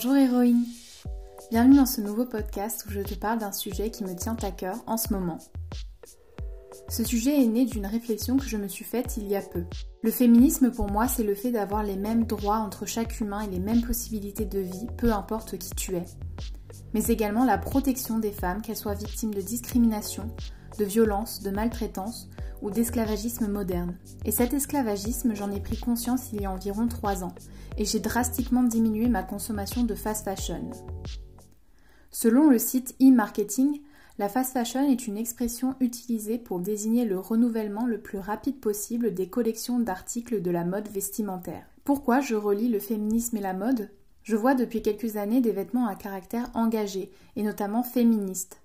Bonjour héroïne Bienvenue dans ce nouveau podcast où je te parle d'un sujet qui me tient à cœur en ce moment. Ce sujet est né d'une réflexion que je me suis faite il y a peu. Le féminisme pour moi c'est le fait d'avoir les mêmes droits entre chaque humain et les mêmes possibilités de vie, peu importe qui tu es. Mais également la protection des femmes, qu'elles soient victimes de discrimination, de violence, de maltraitance ou d'esclavagisme moderne. Et cet esclavagisme, j'en ai pris conscience il y a environ 3 ans, et j'ai drastiquement diminué ma consommation de fast fashion. Selon le site e-marketing, la fast fashion est une expression utilisée pour désigner le renouvellement le plus rapide possible des collections d'articles de la mode vestimentaire. Pourquoi je relie le féminisme et la mode? Je vois depuis quelques années des vêtements à caractère engagé, et notamment féministes.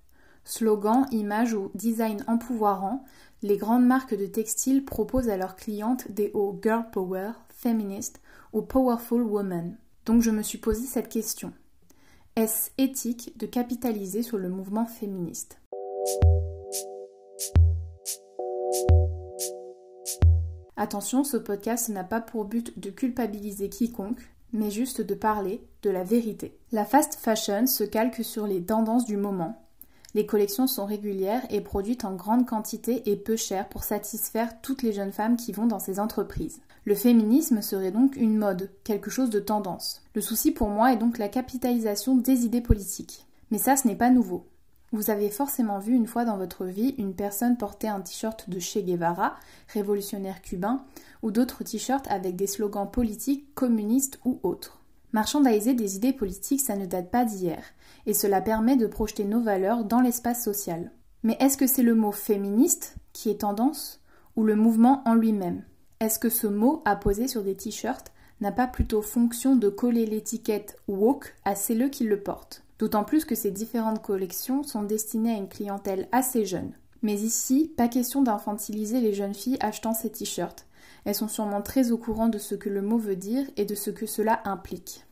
Slogans, images ou design empouvoirants, les grandes marques de textiles proposent à leurs clientes des hauts girl power, feminist ou powerful woman. Donc je me suis posé cette question. Est-ce éthique de capitaliser sur le mouvement féministe? Attention, ce podcast n'a pas pour but de culpabiliser quiconque, mais juste de parler de la vérité. La fast fashion se calque sur les tendances du moment, les collections sont régulières et produites en grande quantité et peu chères pour satisfaire toutes les jeunes femmes qui vont dans ces entreprises. Le féminisme serait donc une mode, quelque chose de tendance. Le souci pour moi est donc la capitalisation des idées politiques. Mais ça, ce n'est pas nouveau. Vous avez forcément vu une fois dans votre vie une personne porter un t-shirt de Che Guevara, révolutionnaire cubain, ou d'autres t-shirts avec des slogans politiques, communistes ou autres. Marchandiser des idées politiques, ça ne date pas d'hier, et cela permet de projeter nos valeurs dans l'espace social. Mais est-ce que c'est le mot féministe qui est tendance, ou le mouvement en lui-même? Est-ce que ce mot apposé sur des t-shirts n'a pas plutôt fonction de coller l'étiquette woke à celles qui le portent? D'autant plus que ces différentes collections sont destinées à une clientèle assez jeune. Mais ici, pas question d'infantiliser les jeunes filles achetant ces t-shirts. Elles sont sûrement très au courant de ce que le mot veut dire et de ce que cela implique.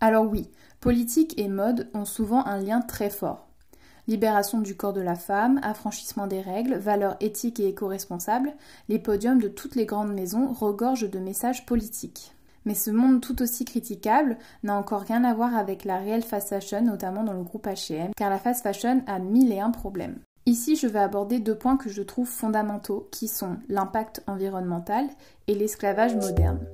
Alors oui, politique et mode ont souvent un lien très fort. Libération du corps de la femme, affranchissement des règles, valeurs éthiques et éco-responsables, les podiums de toutes les grandes maisons regorgent de messages politiques. Mais ce monde tout aussi critiquable n'a encore rien à voir avec la réelle fast fashion, notamment dans le groupe HM, car la fast fashion a mille et un problèmes. Ici, je vais aborder deux points que je trouve fondamentaux, qui sont l'impact environnemental et l'esclavage moderne.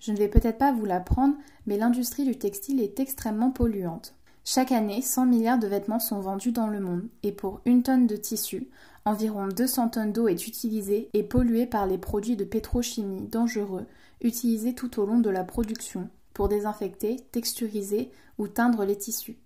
Je ne vais peut-être pas vous l'apprendre, mais l'industrie du textile est extrêmement polluante. Chaque année, 100 milliards de vêtements sont vendus dans le monde, et pour une tonne de tissu, environ 200 tonnes d'eau est utilisée et polluée par les produits de pétrochimie dangereux utilisés tout au long de la production, pour désinfecter, texturiser ou teindre les tissus.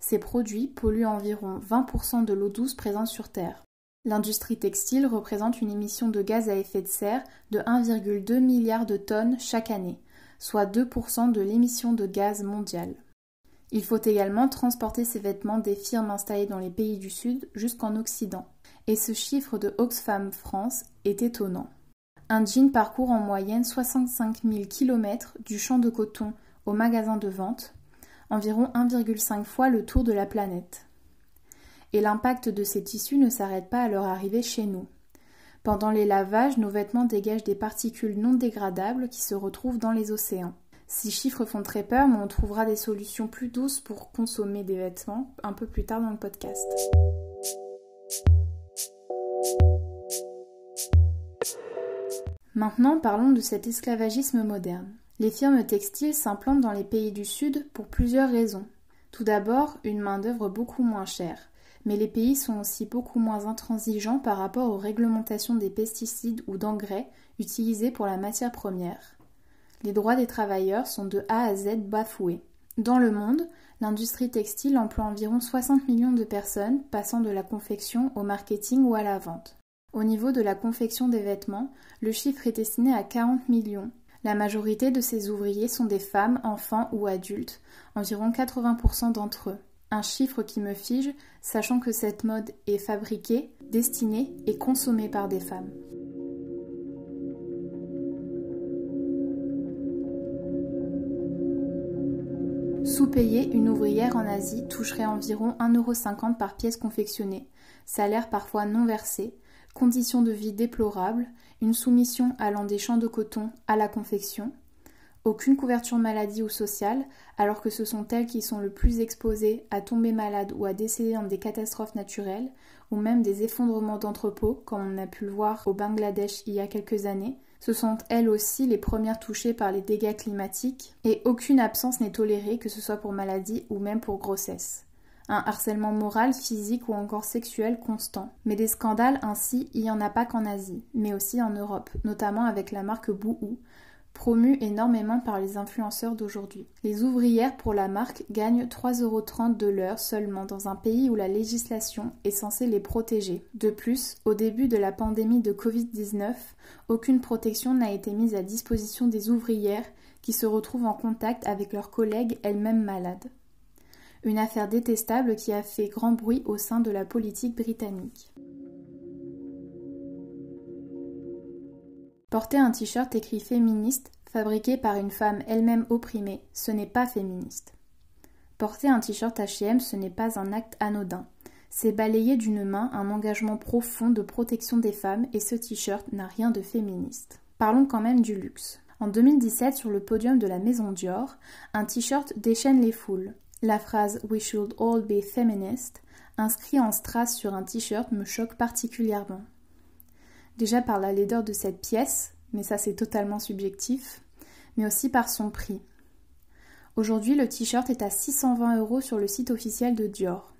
Ces produits polluent environ 20% de l'eau douce présente sur Terre. L'industrie textile représente une émission de gaz à effet de serre de 1,2 milliard de tonnes chaque année, soit 2% de l'émission de gaz mondiale. Il faut également transporter ces vêtements des firmes installées dans les pays du Sud jusqu'en Occident. Et ce chiffre de Oxfam France est étonnant. Un jean parcourt en moyenne 65 000 km du champ de coton au magasin de vente, environ 1,5 fois le tour de la planète. Et l'impact de ces tissus ne s'arrête pas à leur arrivée chez nous. Pendant les lavages, nos vêtements dégagent des particules non dégradables qui se retrouvent dans les océans. Ces chiffres font très peur, mais on trouvera des solutions plus douces pour consommer des vêtements un peu plus tard dans le podcast. Maintenant, parlons de cet esclavagisme moderne. Les firmes textiles s'implantent dans les pays du Sud pour plusieurs raisons. Tout d'abord, une main-d'œuvre beaucoup moins chère. Mais les pays sont aussi beaucoup moins intransigeants par rapport aux réglementations des pesticides ou d'engrais utilisés pour la matière première. Les droits des travailleurs sont de A à Z bafoués. Dans le monde, l'industrie textile emploie environ 60 millions de personnes, passant de la confection au marketing ou à la vente. Au niveau de la confection des vêtements, le chiffre est estimé à 40 millions. La majorité de ces ouvriers sont des femmes, enfants ou adultes, environ 80% d'entre eux. Un chiffre qui me fige, sachant que cette mode est fabriquée, destinée et consommée par des femmes. Sous-payée, une ouvrière en Asie toucherait environ 1,50€ par pièce confectionnée, salaire parfois non versé, conditions de vie déplorables, une soumission allant des champs de coton à la confection, aucune couverture maladie ou sociale, alors que ce sont elles qui sont le plus exposées à tomber malades ou à décéder dans des catastrophes naturelles, ou même des effondrements d'entrepôts, comme on a pu le voir au Bangladesh il y a quelques années. Ce sont elles aussi les premières touchées par les dégâts climatiques, et aucune absence n'est tolérée, que ce soit pour maladie ou même pour grossesse un harcèlement moral, physique ou encore sexuel constant. Mais des scandales ainsi, il n'y en a pas qu'en Asie, mais aussi en Europe, notamment avec la marque Bouhou, promue énormément par les influenceurs d'aujourd'hui. Les ouvrières pour la marque gagnent 3,30€ de l'heure seulement dans un pays où la législation est censée les protéger. De plus, au début de la pandémie de Covid-19, aucune protection n'a été mise à disposition des ouvrières qui se retrouvent en contact avec leurs collègues elles-mêmes malades une affaire détestable qui a fait grand bruit au sein de la politique britannique. Porter un t-shirt écrit féministe, fabriqué par une femme elle-même opprimée, ce n'est pas féministe. Porter un t-shirt HM, ce n'est pas un acte anodin. C'est balayer d'une main un engagement profond de protection des femmes et ce t-shirt n'a rien de féministe. Parlons quand même du luxe. En 2017, sur le podium de la maison Dior, un t-shirt déchaîne les foules. La phrase We should all be feminist, inscrit en strass sur un t-shirt, me choque particulièrement. Déjà par la laideur de cette pièce, mais ça c'est totalement subjectif, mais aussi par son prix. Aujourd'hui, le t-shirt est à 620 euros sur le site officiel de Dior.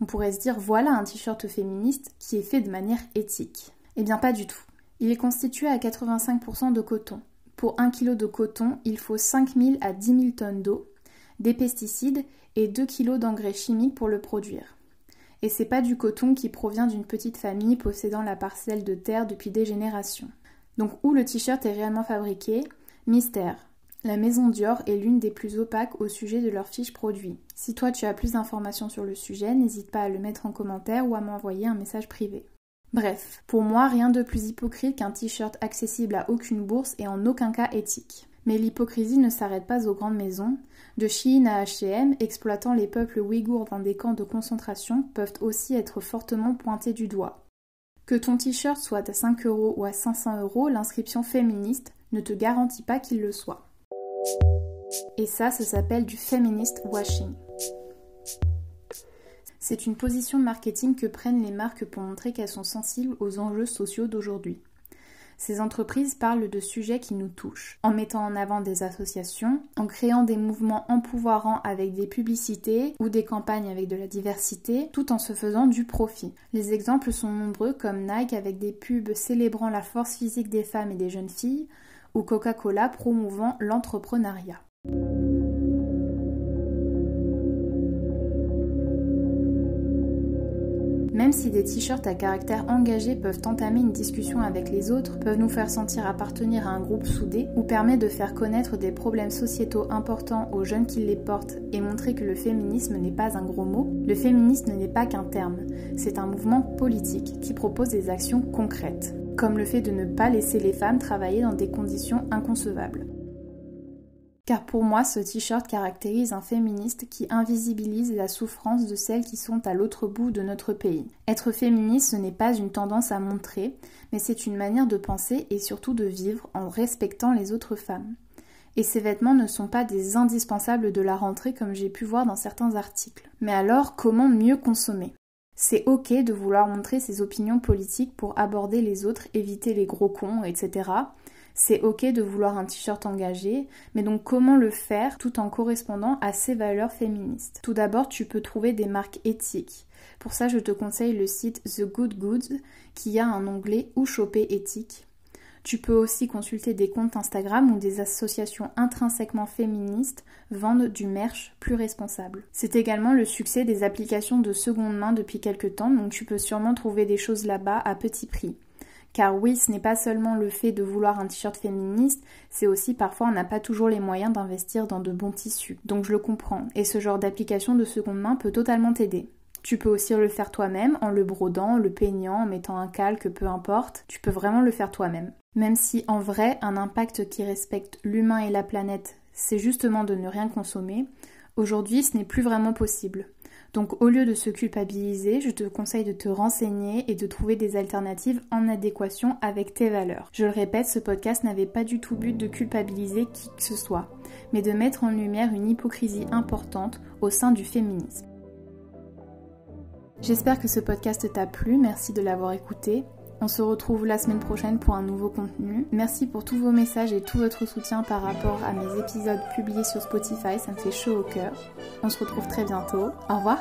On pourrait se dire voilà un t-shirt féministe qui est fait de manière éthique. Eh bien, pas du tout. Il est constitué à 85% de coton. Pour 1 kg de coton, il faut 5000 à 10 000 tonnes d'eau, des pesticides et 2 kg d'engrais chimiques pour le produire. Et c'est pas du coton qui provient d'une petite famille possédant la parcelle de terre depuis des générations. Donc où le t-shirt est réellement fabriqué? Mystère. La maison Dior est l'une des plus opaques au sujet de leurs fiches produits. Si toi tu as plus d'informations sur le sujet, n'hésite pas à le mettre en commentaire ou à m'envoyer un message privé. Bref, pour moi, rien de plus hypocrite qu'un t-shirt accessible à aucune bourse et en aucun cas éthique. Mais l'hypocrisie ne s'arrête pas aux grandes maisons. De Chine à H&M, exploitant les peuples ouïghours dans des camps de concentration, peuvent aussi être fortement pointés du doigt. Que ton t-shirt soit à 5 euros ou à 500 euros, l'inscription féministe ne te garantit pas qu'il le soit. Et ça, ça s'appelle du feminist washing. C'est une position marketing que prennent les marques pour montrer qu'elles sont sensibles aux enjeux sociaux d'aujourd'hui. Ces entreprises parlent de sujets qui nous touchent, en mettant en avant des associations, en créant des mouvements empouvoirants avec des publicités ou des campagnes avec de la diversité, tout en se faisant du profit. Les exemples sont nombreux comme Nike avec des pubs célébrant la force physique des femmes et des jeunes filles, ou Coca-Cola promouvant l'entrepreneuriat. Même si des t-shirts à caractère engagé peuvent entamer une discussion avec les autres, peuvent nous faire sentir appartenir à un groupe soudé, ou permettent de faire connaître des problèmes sociétaux importants aux jeunes qui les portent et montrer que le féminisme n'est pas un gros mot, le féminisme n'est pas qu'un terme, c'est un mouvement politique qui propose des actions concrètes, comme le fait de ne pas laisser les femmes travailler dans des conditions inconcevables. Car pour moi, ce t-shirt caractérise un féministe qui invisibilise la souffrance de celles qui sont à l'autre bout de notre pays. Être féministe, ce n'est pas une tendance à montrer, mais c'est une manière de penser et surtout de vivre en respectant les autres femmes. Et ces vêtements ne sont pas des indispensables de la rentrée comme j'ai pu voir dans certains articles. Mais alors, comment mieux consommer? C'est ok de vouloir montrer ses opinions politiques pour aborder les autres, éviter les gros cons, etc. C'est ok de vouloir un t-shirt engagé, mais donc comment le faire tout en correspondant à ses valeurs féministes? Tout d'abord, tu peux trouver des marques éthiques. Pour ça, je te conseille le site The Good Goods qui a un onglet Où choper éthique. Tu peux aussi consulter des comptes Instagram où des associations intrinsèquement féministes vendent du merch plus responsable. C'est également le succès des applications de seconde main depuis quelques temps, donc tu peux sûrement trouver des choses là-bas à petit prix. Car oui, ce n'est pas seulement le fait de vouloir un t-shirt féministe, c'est aussi parfois on n'a pas toujours les moyens d'investir dans de bons tissus. Donc je le comprends, et ce genre d'application de seconde main peut totalement t'aider. Tu peux aussi le faire toi-même en le brodant, le peignant, en mettant un calque, peu importe. Tu peux vraiment le faire toi-même. Même si en vrai, un impact qui respecte l'humain et la planète, c'est justement de ne rien consommer, aujourd'hui ce n'est plus vraiment possible. Donc au lieu de se culpabiliser, je te conseille de te renseigner et de trouver des alternatives en adéquation avec tes valeurs. Je le répète, ce podcast n'avait pas du tout but de culpabiliser qui que ce soit, mais de mettre en lumière une hypocrisie importante au sein du féminisme. J'espère que ce podcast t'a plu, merci de l'avoir écouté. On se retrouve la semaine prochaine pour un nouveau contenu. Merci pour tous vos messages et tout votre soutien par rapport à mes épisodes publiés sur Spotify, ça me fait chaud au cœur. On se retrouve très bientôt. Au revoir